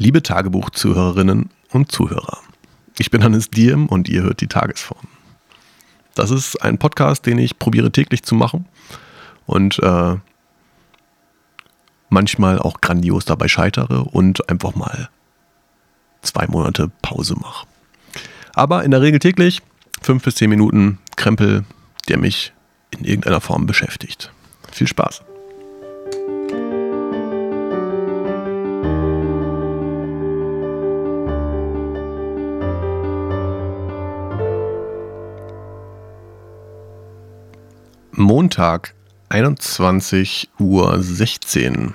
Liebe Tagebuch-Zuhörerinnen und Zuhörer, ich bin Hannes Diem und ihr hört die Tagesform. Das ist ein Podcast, den ich probiere täglich zu machen und äh, manchmal auch grandios dabei scheitere und einfach mal zwei Monate Pause mache. Aber in der Regel täglich fünf bis zehn Minuten Krempel, der mich in irgendeiner Form beschäftigt. Viel Spaß! Montag, 21.16 Uhr.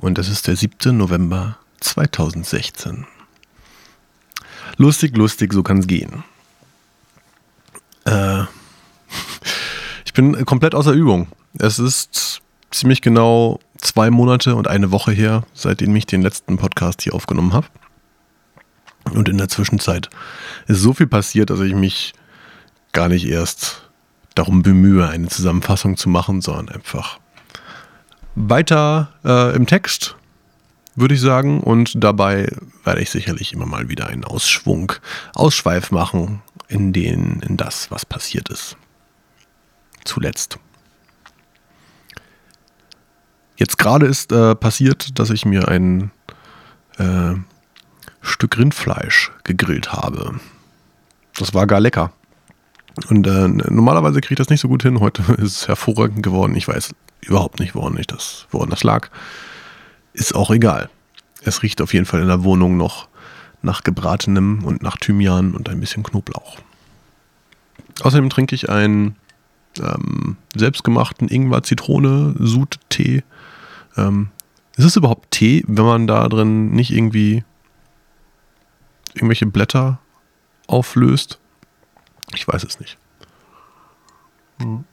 Und das ist der 7. November 2016. Lustig, lustig, so kann es gehen. Äh, ich bin komplett außer Übung. Es ist ziemlich genau zwei Monate und eine Woche her, seitdem ich den letzten Podcast hier aufgenommen habe. Und in der Zwischenzeit ist so viel passiert, dass ich mich gar nicht erst darum bemühe, eine Zusammenfassung zu machen, sondern einfach weiter äh, im Text, würde ich sagen. Und dabei werde ich sicherlich immer mal wieder einen Ausschwung, Ausschweif machen in, den, in das, was passiert ist. Zuletzt. Jetzt gerade ist äh, passiert, dass ich mir ein äh, Stück Rindfleisch gegrillt habe. Das war gar lecker. Und äh, normalerweise kriege ich das nicht so gut hin. Heute ist es hervorragend geworden. Ich weiß überhaupt nicht, woran, ich das, woran das lag. Ist auch egal. Es riecht auf jeden Fall in der Wohnung noch nach gebratenem und nach Thymian und ein bisschen Knoblauch. Außerdem trinke ich einen ähm, selbstgemachten Ingwer-Zitrone-Sud-Tee. Ähm, ist es überhaupt Tee, wenn man da drin nicht irgendwie irgendwelche Blätter auflöst? Ich weiß es nicht. Hm.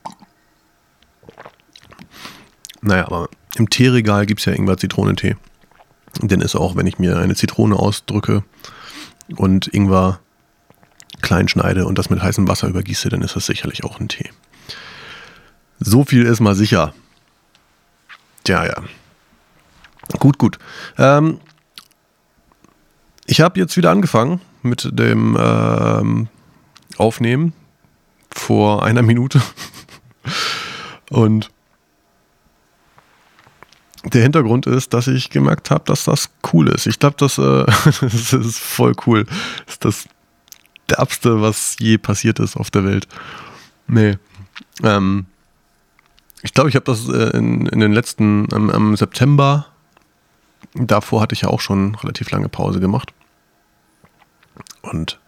Naja, aber im Teeregal gibt es ja Ingwer-Zitronentee. Den ist auch, wenn ich mir eine Zitrone ausdrücke und Ingwer klein schneide und das mit heißem Wasser übergieße, dann ist das sicherlich auch ein Tee. So viel ist mal sicher. Tja, ja. Gut, gut. Ähm, ich habe jetzt wieder angefangen mit dem ähm, aufnehmen vor einer Minute. Und der Hintergrund ist, dass ich gemerkt habe, dass das cool ist. Ich glaube, das, äh, das, ist voll cool. Das ist das Derbste, was je passiert ist auf der Welt. Nee. Ähm, ich glaube, ich habe das äh, in, in den letzten, ähm, im September, davor hatte ich ja auch schon relativ lange Pause gemacht. Und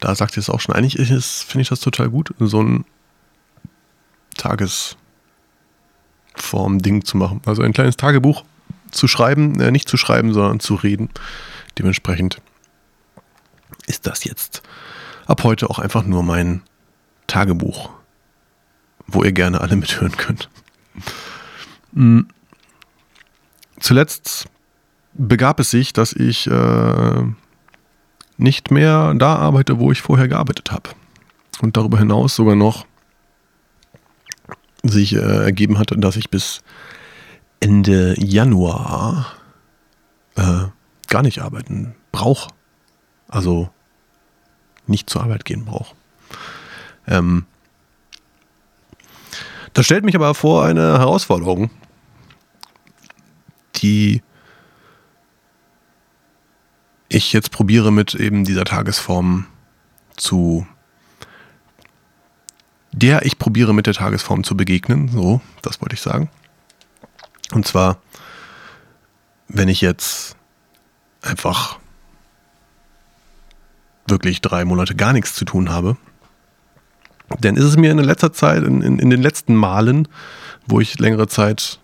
da sagt ihr es auch schon. Eigentlich finde ich das total gut, so ein Tagesform-Ding zu machen. Also ein kleines Tagebuch zu schreiben, äh, nicht zu schreiben, sondern zu reden. Dementsprechend ist das jetzt ab heute auch einfach nur mein Tagebuch, wo ihr gerne alle mithören könnt. Mhm. Zuletzt begab es sich, dass ich äh, nicht mehr da arbeite, wo ich vorher gearbeitet habe. Und darüber hinaus sogar noch sich äh, ergeben hatte, dass ich bis Ende Januar äh, gar nicht arbeiten brauche. Also nicht zur Arbeit gehen brauche. Ähm, das stellt mich aber vor eine Herausforderung, die ich jetzt probiere mit eben dieser Tagesform zu der ich probiere mit der Tagesform zu begegnen. So, das wollte ich sagen. Und zwar, wenn ich jetzt einfach wirklich drei Monate gar nichts zu tun habe, dann ist es mir in letzter Zeit, in, in, in den letzten Malen, wo ich längere Zeit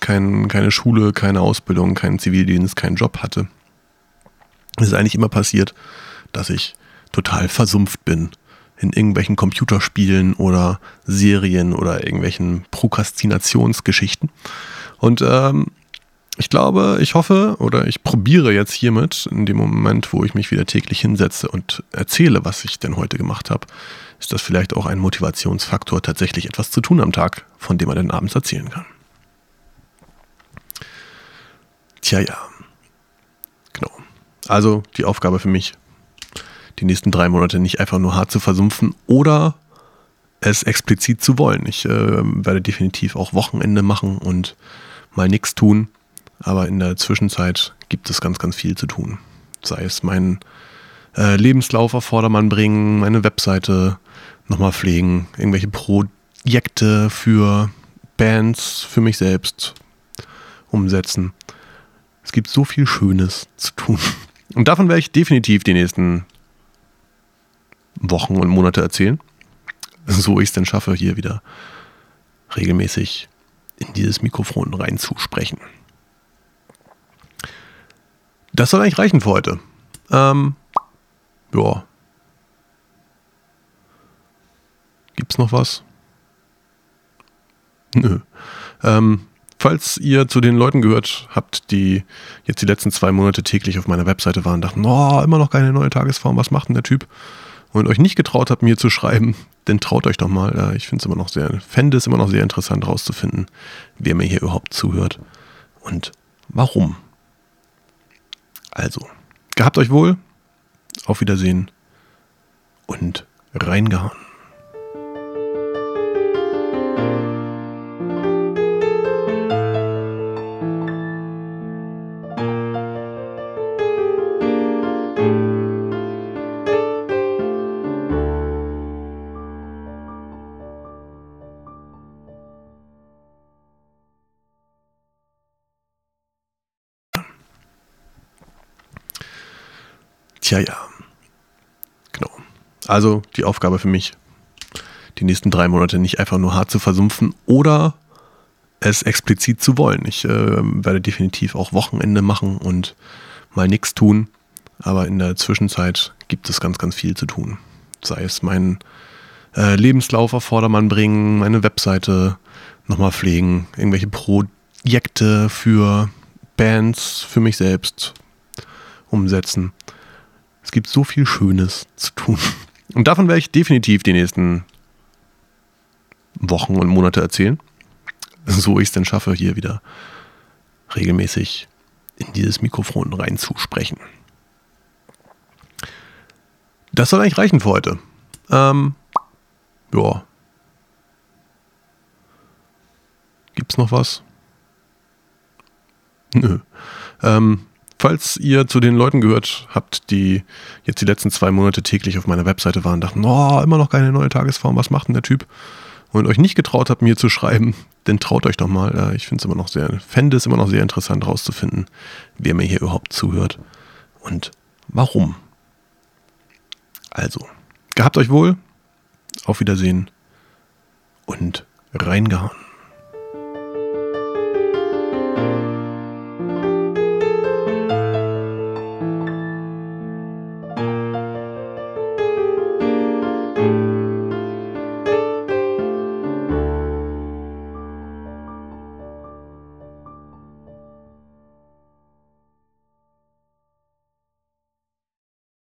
kein, keine Schule, keine Ausbildung, keinen Zivildienst, keinen Job hatte, es ist eigentlich immer passiert, dass ich total versumpft bin in irgendwelchen Computerspielen oder Serien oder irgendwelchen Prokrastinationsgeschichten. Und ähm, ich glaube, ich hoffe oder ich probiere jetzt hiermit, in dem Moment, wo ich mich wieder täglich hinsetze und erzähle, was ich denn heute gemacht habe, ist das vielleicht auch ein Motivationsfaktor, tatsächlich etwas zu tun am Tag, von dem man dann abends erzählen kann. Tja, ja. Genau. Also die Aufgabe für mich, die nächsten drei Monate nicht einfach nur hart zu versumpfen oder es explizit zu wollen. Ich äh, werde definitiv auch Wochenende machen und mal nichts tun, aber in der Zwischenzeit gibt es ganz, ganz viel zu tun. Sei es meinen äh, Lebenslauf auf Vordermann bringen, meine Webseite nochmal pflegen, irgendwelche Projekte für Bands, für mich selbst umsetzen. Es gibt so viel Schönes zu tun. Und davon werde ich definitiv die nächsten Wochen und Monate erzählen. So ich es denn schaffe, hier wieder regelmäßig in dieses Mikrofon reinzusprechen. Das soll eigentlich reichen für heute. Ähm, ja. Gibt's noch was? Nö. Ähm, falls ihr zu den Leuten gehört habt, die jetzt die letzten zwei Monate täglich auf meiner Webseite waren, dachten, oh, immer noch keine neue Tagesform, was macht denn der Typ? Und euch nicht getraut habt, mir zu schreiben, dann traut euch doch mal. Ich finde es immer noch sehr, fände es immer noch sehr interessant herauszufinden, wer mir hier überhaupt zuhört und warum. Also, gehabt euch wohl, auf Wiedersehen und reingehauen. Tja, ja. Genau. Also die Aufgabe für mich, die nächsten drei Monate nicht einfach nur hart zu versumpfen oder es explizit zu wollen. Ich äh, werde definitiv auch Wochenende machen und mal nichts tun, aber in der Zwischenzeit gibt es ganz, ganz viel zu tun. Sei es meinen äh, Lebenslauf auf Vordermann bringen, meine Webseite nochmal pflegen, irgendwelche Projekte für Bands, für mich selbst umsetzen. Es gibt so viel Schönes zu tun. Und davon werde ich definitiv die nächsten Wochen und Monate erzählen. So ich es denn schaffe, hier wieder regelmäßig in dieses Mikrofon reinzusprechen. Das soll eigentlich reichen für heute. Ähm, ja. Gibt's noch was? Nö. Ähm, falls ihr zu den Leuten gehört habt, die jetzt die letzten zwei Monate täglich auf meiner Webseite waren, dachten, oh, immer noch keine neue Tagesform, was macht denn der Typ? Und euch nicht getraut habt, mir zu schreiben, dann traut euch doch mal. Ich finde es immer noch sehr, fände es immer noch sehr interessant herauszufinden, wer mir hier überhaupt zuhört und warum. Also, gehabt euch wohl, auf Wiedersehen und reingehauen.